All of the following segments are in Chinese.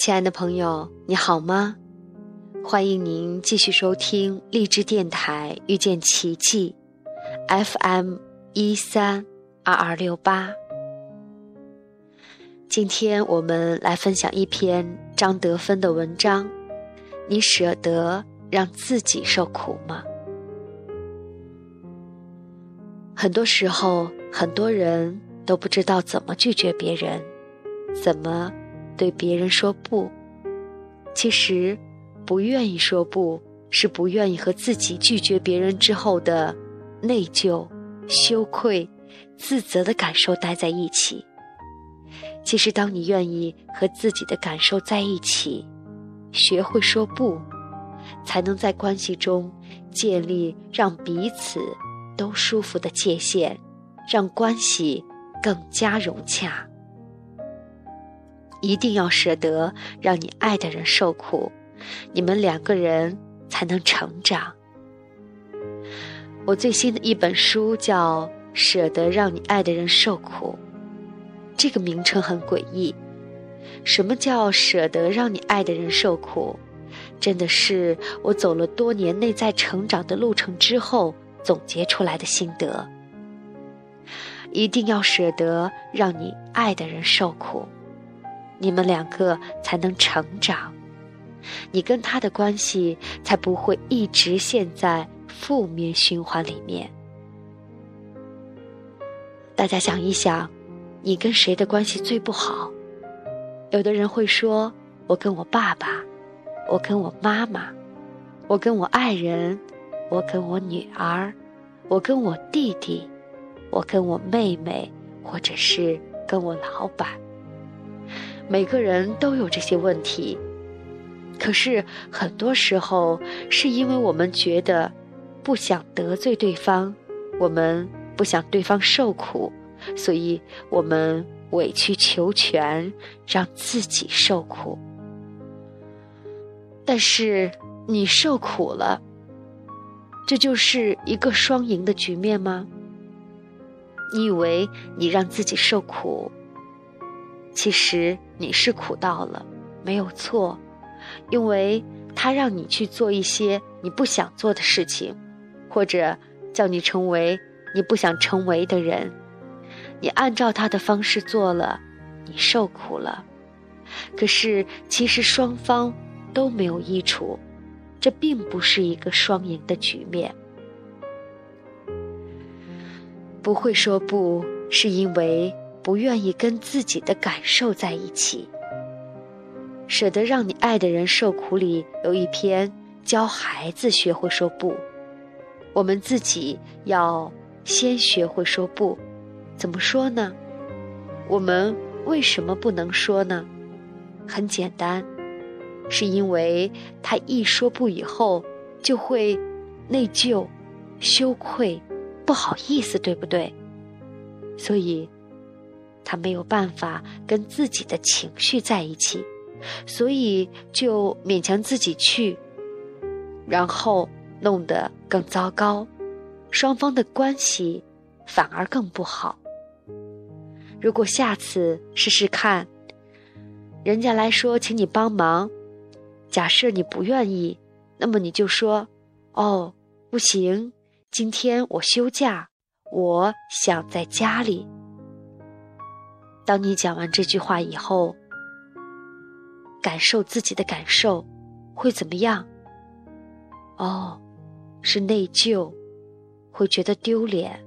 亲爱的朋友，你好吗？欢迎您继续收听励志电台遇见奇迹，FM 一三二二六八。今天我们来分享一篇张德芬的文章：你舍得让自己受苦吗？很多时候，很多人都不知道怎么拒绝别人，怎么对别人说不。其实，不愿意说不是不愿意和自己拒绝别人之后的内疚、羞愧、自责的感受待在一起。其实，当你愿意和自己的感受在一起，学会说不，才能在关系中建立让彼此。都舒服的界限，让关系更加融洽。一定要舍得让你爱的人受苦，你们两个人才能成长。我最新的一本书叫《舍得让你爱的人受苦》，这个名称很诡异。什么叫舍得让你爱的人受苦？真的是我走了多年内在成长的路程之后。总结出来的心得，一定要舍得让你爱的人受苦，你们两个才能成长，你跟他的关系才不会一直陷在负面循环里面。大家想一想，你跟谁的关系最不好？有的人会说：“我跟我爸爸，我跟我妈妈，我跟我爱人。”我跟我女儿，我跟我弟弟，我跟我妹妹，或者是跟我老板。每个人都有这些问题，可是很多时候是因为我们觉得不想得罪对方，我们不想对方受苦，所以我们委曲求全，让自己受苦。但是你受苦了。这就是一个双赢的局面吗？你以为你让自己受苦，其实你是苦到了，没有错，因为他让你去做一些你不想做的事情，或者叫你成为你不想成为的人，你按照他的方式做了，你受苦了。可是其实双方都没有益处。这并不是一个双赢的局面。不会说不，是因为不愿意跟自己的感受在一起。舍得让你爱的人受苦里有一篇教孩子学会说不。我们自己要先学会说不。怎么说呢？我们为什么不能说呢？很简单。是因为他一说不以后就会内疚、羞愧、不好意思，对不对？所以，他没有办法跟自己的情绪在一起，所以就勉强自己去，然后弄得更糟糕，双方的关系反而更不好。如果下次试试看，人家来说请你帮忙。假设你不愿意，那么你就说：“哦，不行，今天我休假，我想在家里。”当你讲完这句话以后，感受自己的感受会怎么样？哦，是内疚，会觉得丢脸。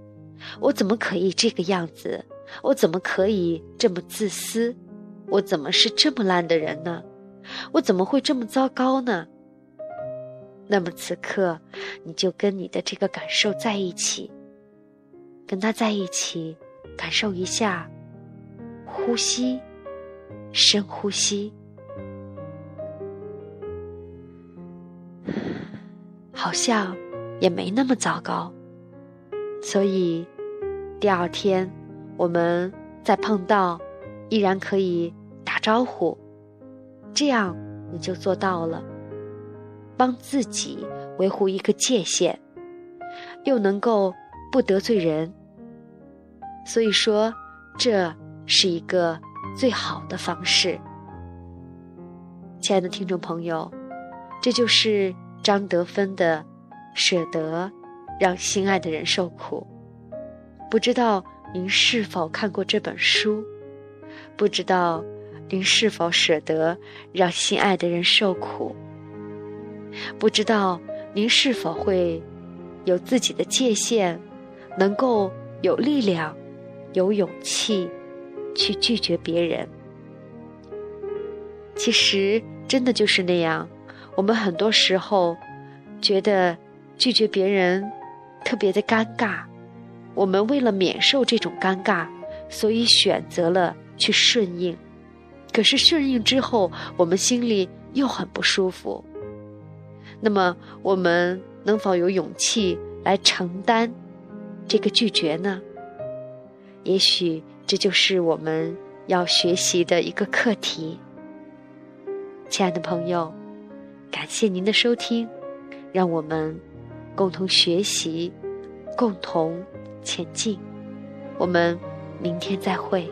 我怎么可以这个样子？我怎么可以这么自私？我怎么是这么烂的人呢？我怎么会这么糟糕呢？那么此刻，你就跟你的这个感受在一起，跟他在一起，感受一下，呼吸，深呼吸，好像也没那么糟糕。所以，第二天我们再碰到，依然可以打招呼。这样你就做到了，帮自己维护一个界限，又能够不得罪人。所以说，这是一个最好的方式。亲爱的听众朋友，这就是张德芬的“舍得让心爱的人受苦”。不知道您是否看过这本书？不知道您是否舍得让心爱的人受苦？不知道您是否会有自己的界限，能够有力量、有勇气去拒绝别人？其实，真的就是那样。我们很多时候觉得拒绝别人特别的尴尬，我们为了免受这种尴尬，所以选择了去顺应。可是顺应之后，我们心里又很不舒服。那么，我们能否有勇气来承担这个拒绝呢？也许这就是我们要学习的一个课题。亲爱的朋友，感谢您的收听，让我们共同学习，共同前进。我们明天再会。